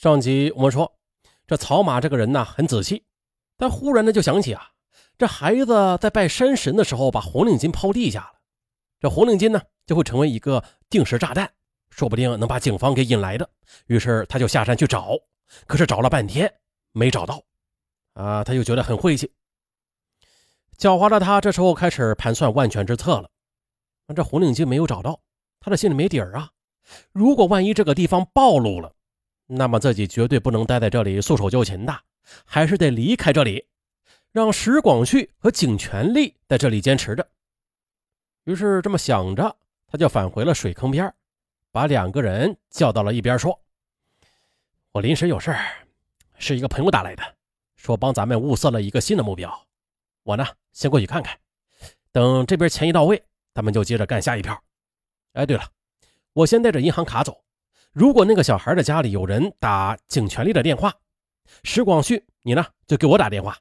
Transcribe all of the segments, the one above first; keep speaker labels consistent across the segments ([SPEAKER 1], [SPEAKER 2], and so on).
[SPEAKER 1] 上集我们说，这曹马这个人呢很仔细，但忽然呢就想起啊，这孩子在拜山神的时候把红领巾抛地下了，这红领巾呢就会成为一个定时炸弹，说不定能把警方给引来的。于是他就下山去找，可是找了半天没找到，啊，他就觉得很晦气。狡猾的他这时候开始盘算万全之策了。这红领巾没有找到，他的心里没底儿啊。如果万一这个地方暴露了，那么自己绝对不能待在这里束手就擒的，还是得离开这里，让石广旭和景全力在这里坚持着。于是这么想着，他就返回了水坑边，把两个人叫到了一边，说：“我临时有事是一个朋友打来的，说帮咱们物色了一个新的目标。”我呢，先过去看看，等这边钱一到位，咱们就接着干下一票。哎，对了，我先带着银行卡走。如果那个小孩的家里有人打景全力的电话，石广旭，你呢就给我打电话，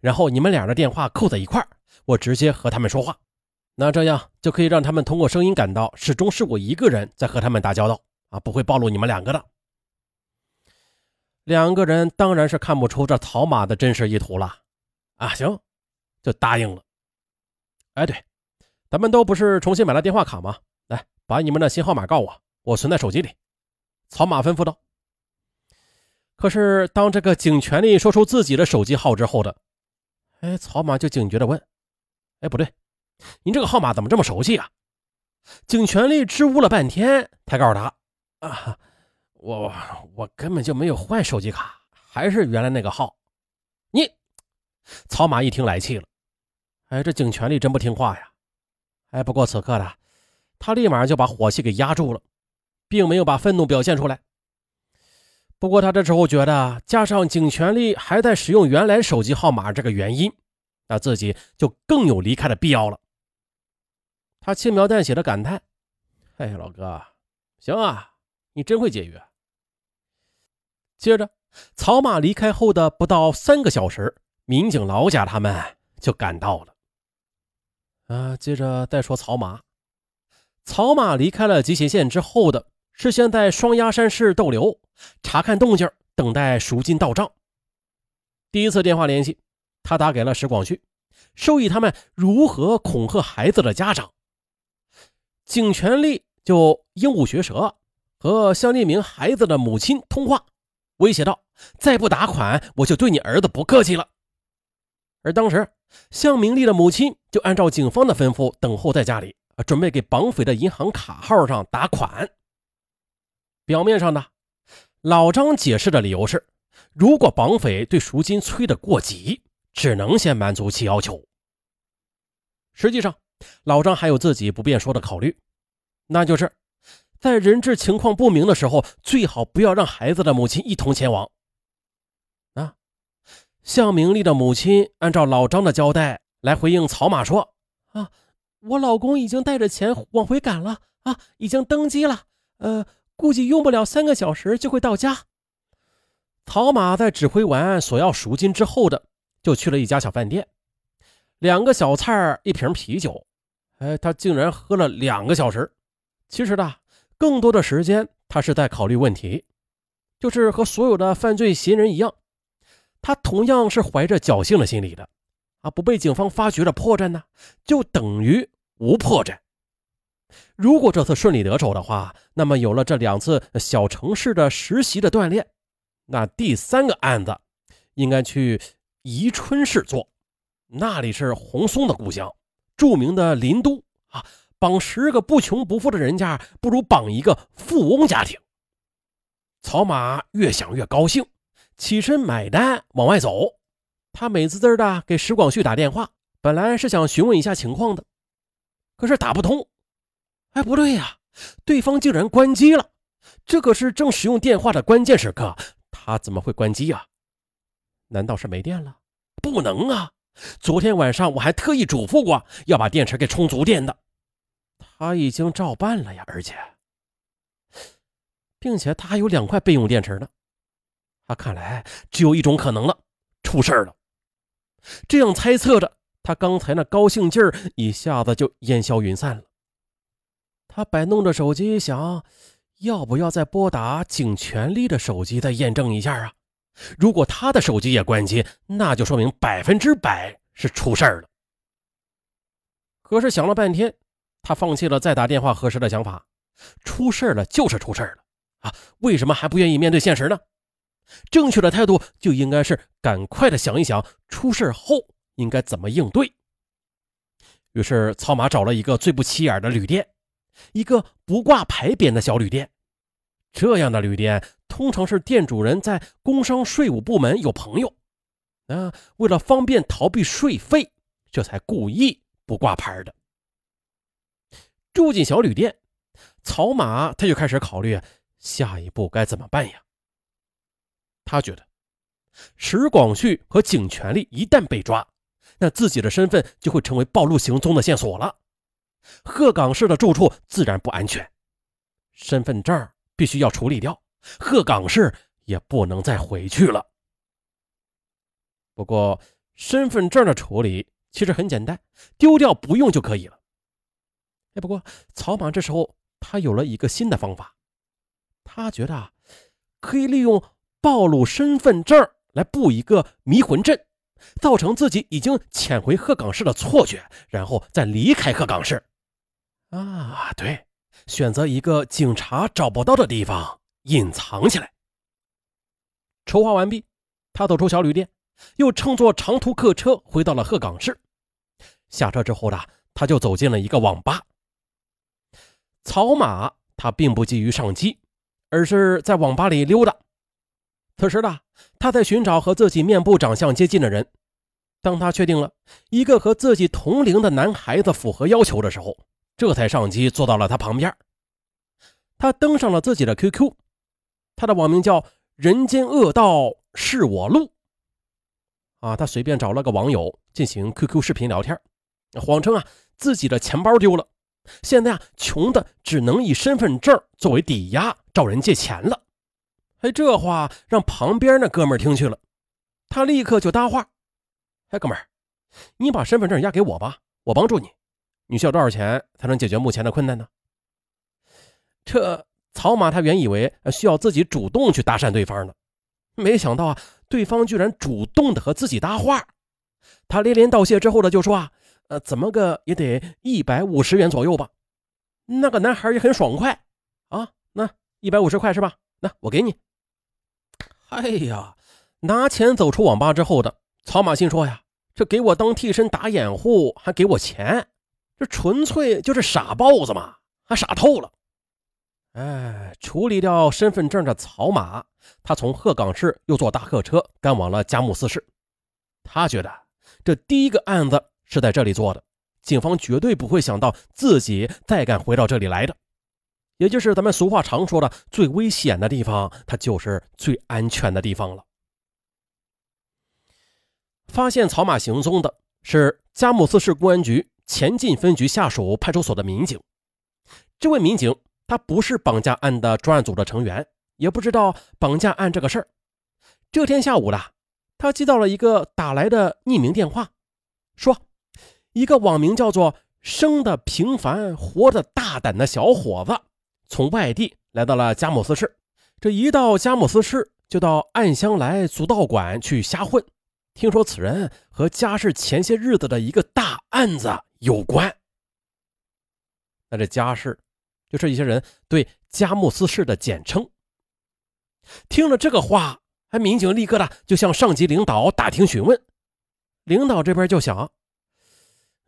[SPEAKER 1] 然后你们俩的电话扣在一块我直接和他们说话。那这样就可以让他们通过声音感到始终是我一个人在和他们打交道啊，不会暴露你们两个的。两个人当然是看不出这草马的真实意图了啊，行。就答应了。哎，对，咱们都不是重新买了电话卡吗？来，把你们的新号码告我，我存在手机里。草马吩咐道。可是，当这个景全力说出自己的手机号之后的，哎，草马就警觉的问：“哎，不对，你这个号码怎么这么熟悉啊？”景全力支吾了半天，才告诉他：“啊，我我根本就没有换手机卡，还是原来那个号。”你，草马一听来气了。哎，这景全力真不听话呀！哎，不过此刻的他立马就把火气给压住了，并没有把愤怒表现出来。不过他这时候觉得，加上景全力还在使用原来手机号码这个原因，那自己就更有离开的必要了。他轻描淡写的感叹：“哎，老哥，行啊，你真会节约。”接着，草马离开后的不到三个小时，民警老贾他们就赶到了。啊，接着再说草马。草马离开了集贤县之后的，是先在双鸭山市逗留，查看动静，等待赎金到账。第一次电话联系，他打给了石广旭，授意他们如何恐吓孩子的家长。景全力就鹦鹉学舌，和向立明孩子的母亲通话，威胁道：“再不打款，我就对你儿子不客气了。”而当时。向明丽的母亲就按照警方的吩咐等候在家里，准备给绑匪的银行卡号上打款。表面上呢，老张解释的理由是，如果绑匪对赎金催得过急，只能先满足其要求。实际上，老张还有自己不便说的考虑，那就是在人质情况不明的时候，最好不要让孩子的母亲一同前往。啊向明丽的母亲按照老张的交代来回应曹马说：“啊，我老公已经带着钱往回赶了啊，已经登机了，呃，估计用不了三个小时就会到家。”曹马在指挥完索要赎金之后的，就去了一家小饭店，两个小菜一瓶啤酒，哎，他竟然喝了两个小时。其实呢，更多的时间他是在考虑问题，就是和所有的犯罪嫌疑人一样。他同样是怀着侥幸的心理的，啊，不被警方发觉的破绽呢，就等于无破绽。如果这次顺利得手的话，那么有了这两次小城市的实习的锻炼，那第三个案子应该去宜春市做，那里是红松的故乡，著名的林都啊。绑十个不穷不富的人家，不如绑一个富翁家庭。曹马越想越高兴。起身买单，往外走。他美滋滋的给石广旭打电话，本来是想询问一下情况的，可是打不通。哎，不对呀，对方竟然关机了。这可是正使用电话的关键时刻，他怎么会关机呀？难道是没电了？不能啊！昨天晚上我还特意嘱咐过要把电池给充足电的，他已经照办了呀，而且，并且他还有两块备用电池呢。他看来只有一种可能了，出事了。这样猜测着，他刚才那高兴劲儿一下子就烟消云散了。他摆弄着手机，想：要不要再拨打景全力的手机再验证一下啊？如果他的手机也关机，那就说明百分之百是出事儿了。可是想了半天，他放弃了再打电话核实的想法。出事了就是出事了啊！为什么还不愿意面对现实呢？正确的态度就应该是赶快的想一想，出事后应该怎么应对。于是曹马找了一个最不起眼的旅店，一个不挂牌匾的小旅店。这样的旅店通常是店主人在工商税务部门有朋友，啊，为了方便逃避税费，这才故意。不挂牌的，住进小旅店，曹马他就开始考虑下一步该怎么办呀。他觉得石广旭和景全力一旦被抓，那自己的身份就会成为暴露行踪的线索了。鹤岗市的住处自然不安全，身份证必须要处理掉，鹤岗市也不能再回去了。不过身份证的处理。其实很简单，丢掉不用就可以了。哎，不过曹莽这时候他有了一个新的方法，他觉得可以利用暴露身份证来布一个迷魂阵，造成自己已经潜回鹤岗市的错觉，然后再离开鹤岗市。啊，对，选择一个警察找不到的地方隐藏起来。筹划完毕，他走出小旅店。又乘坐长途客车回到了鹤岗市。下车之后呢，他就走进了一个网吧。草马他并不急于上机，而是在网吧里溜达。此时呢，他在寻找和自己面部长相接近的人。当他确定了一个和自己同龄的男孩子符合要求的时候，这才上机坐到了他旁边。他登上了自己的 QQ，他的网名叫“人间恶道是我路”。啊，他随便找了个网友进行 QQ 视频聊天，谎称啊自己的钱包丢了，现在啊穷的只能以身份证作为抵押找人借钱了。哎，这话让旁边那哥们听去了，他立刻就搭话：“哎，哥们儿，你把身份证押给我吧，我帮助你。你需要多少钱才能解决目前的困难呢？”这曹马他原以为需要自己主动去搭讪对方呢，没想到啊。对方居然主动的和自己搭话，他连连道谢之后呢，就说啊，呃，怎么个也得一百五十元左右吧。那个男孩也很爽快啊，那一百五十块是吧？那我给你。哎呀，拿钱走出网吧之后的曹马心说呀，这给我当替身打掩护还给我钱，这纯粹就是傻包子嘛，还傻透了。哎，处理掉身份证的草马，他从鹤岗市又坐大客车赶往了佳木斯市。他觉得这第一个案子是在这里做的，警方绝对不会想到自己再敢回到这里来的。也就是咱们俗话常说的，最危险的地方，它就是最安全的地方了。发现草马行踪的是佳木斯市公安局前进分局下属派出所的民警，这位民警。他不是绑架案的专案组的成员，也不知道绑架案这个事儿。这天下午的，他接到了一个打来的匿名电话，说一个网名叫做“生的平凡，活的大胆”的小伙子从外地来到了佳木斯市。这一到佳木斯市，就到暗香来足道馆去瞎混。听说此人和家世前些日子的一个大案子有关。那这家事？就是一些人对佳木斯市的简称。听了这个话，还民警立刻的就向上级领导打听询问。领导这边就想，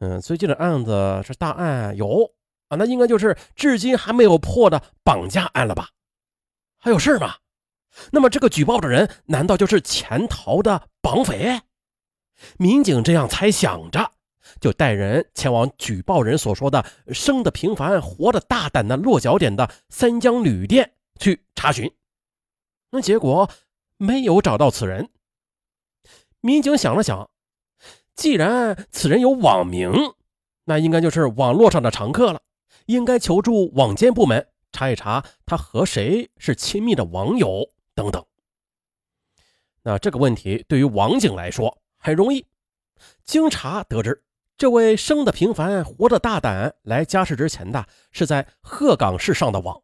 [SPEAKER 1] 嗯，最近的案子是大案，有啊，那应该就是至今还没有破的绑架案了吧？还有事吗？那么这个举报的人难道就是潜逃的绑匪？民警这样猜想着。就带人前往举报人所说的“生的平凡，活的大胆”的落脚点的三江旅店去查询，那结果没有找到此人。民警想了想，既然此人有网名，那应该就是网络上的常客了，应该求助网监部门查一查他和谁是亲密的网友等等。那这个问题对于网警来说很容易，经查得知。这位生的平凡，活的大胆，来嘉市之前的是在鹤岗市上的网，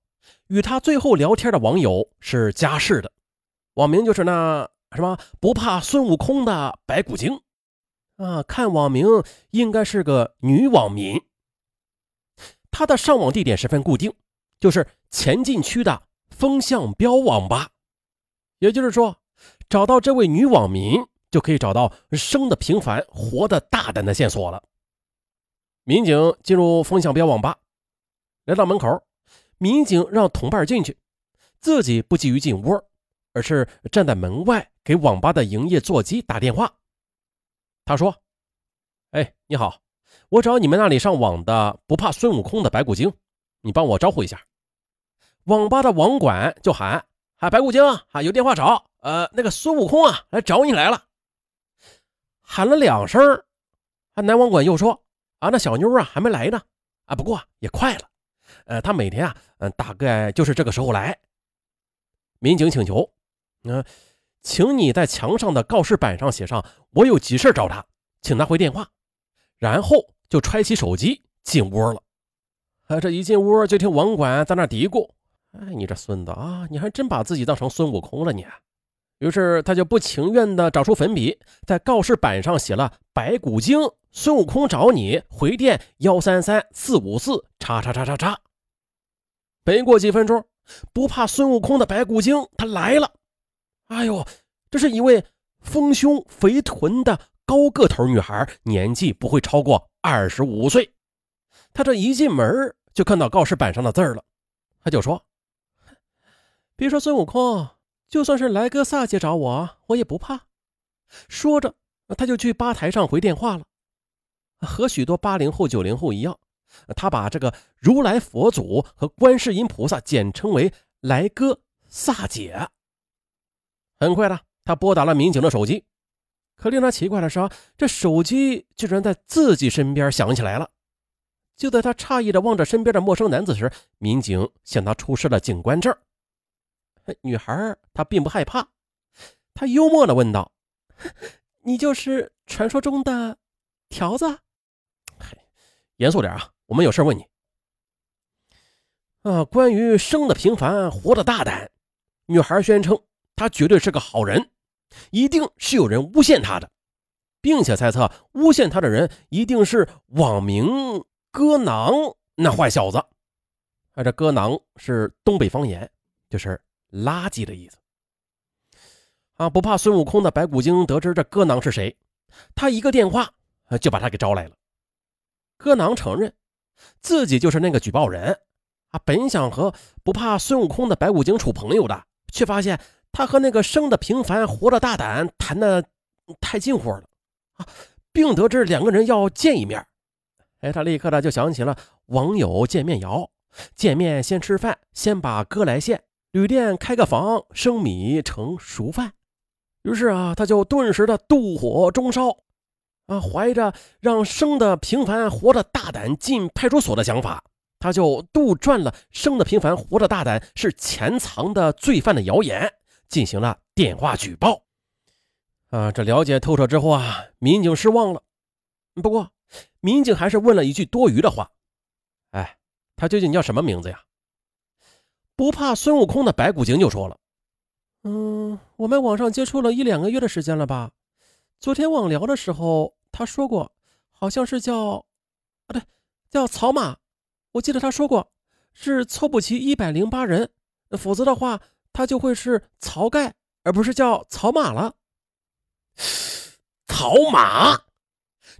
[SPEAKER 1] 与他最后聊天的网友是家世的，网名就是那什么不怕孙悟空的白骨精啊。看网名应该是个女网民。他的上网地点十分固定，就是前进区的风向标网吧。也就是说，找到这位女网民，就可以找到生的平凡、活的大胆的线索了。民警进入风向标网吧，来到门口，民警让同伴进去，自己不急于进屋，而是站在门外给网吧的营业座机打电话。他说：“哎，你好。”我找你们那里上网的不怕孙悟空的白骨精，你帮我招呼一下。网吧的网管就喊：“啊，白骨精啊，有电话找，呃，那个孙悟空啊来找你来了。”喊了两声，啊，男网管又说：“啊，那小妞啊还没来呢，啊，不过也快了，呃，他每天啊，嗯，大概就是这个时候来。”民警请求：“嗯，请你在墙上的告示板上写上我有急事找他，请他回电话。”然后。就揣起手机进屋了，啊，这一进屋就听网管在那嘀咕：“哎，你这孙子啊，你还真把自己当成孙悟空了你。”于是他就不情愿地找出粉笔，在告示板上写了“白骨精孙悟空找你回电幺三三四五四叉叉叉叉叉”。没过几分钟，不怕孙悟空的白骨精他来了。哎呦，这是一位丰胸肥臀的高个头女孩，年纪不会超过。二十五岁，他这一进门就看到告示板上的字了，他就说：“别说孙悟空，就算是来哥萨姐找我，我也不怕。”说着，他就去吧台上回电话了。和许多八零后、九零后一样，他把这个如来佛祖和观世音菩萨简称为“来哥萨姐”。很快的，他拨打了民警的手机。可令他奇怪的是，这手机居然在自己身边响起来了。就在他诧异的望着身边的陌生男子时，民警向他出示了警官证。女孩她并不害怕，她幽默的问道：“你就是传说中的条子？”严肃点啊，我们有事问你。啊，关于生的平凡，活的大胆，女孩宣称她绝对是个好人。一定是有人诬陷他的，并且猜测诬陷他的人一定是网名“哥囊”那坏小子。啊，这“哥囊”是东北方言，就是垃圾的意思。啊，不怕孙悟空的白骨精得知这“哥囊”是谁，他一个电话就把他给招来了。哥囊承认自己就是那个举报人，啊，本想和不怕孙悟空的白骨精处朋友的，却发现。他和那个生的平凡、活的大胆谈的太近乎了啊，并得知两个人要见一面。哎，他立刻的就想起了网友见面谣：见面先吃饭，先把哥来献，旅店开个房，生米成熟饭。于是啊，他就顿时的妒火中烧啊，怀着让生的平凡、活的大胆进派出所的想法，他就杜撰了生的平凡、活的大胆是潜藏的罪犯的谣言。进行了电话举报，啊，这了解透彻之后啊，民警失望了。不过，民警还是问了一句多余的话：“哎，他究竟叫什么名字呀？”不怕孙悟空的白骨精就说了：“嗯，我们网上接触了一两个月的时间了吧？昨天网聊的时候，他说过，好像是叫……啊，对，叫草马。我记得他说过，是凑不齐一百零八人，否则的话。”他就会是曹盖，而不是叫曹马了。曹马，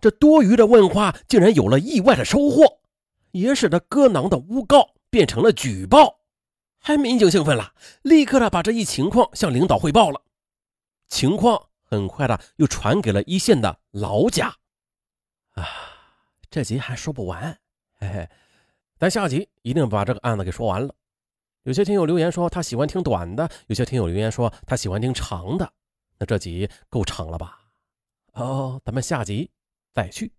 [SPEAKER 1] 这多余的问话竟然有了意外的收获，也使得哥囊的诬告变成了举报。还民警兴奋了，立刻的把这一情况向领导汇报了。情况很快的又传给了一线的老贾。啊，这集还说不完，嘿嘿，咱下集一定把这个案子给说完了。有些听友留言说他喜欢听短的，有些听友留言说他喜欢听长的，那这集够长了吧？哦，咱们下集再续。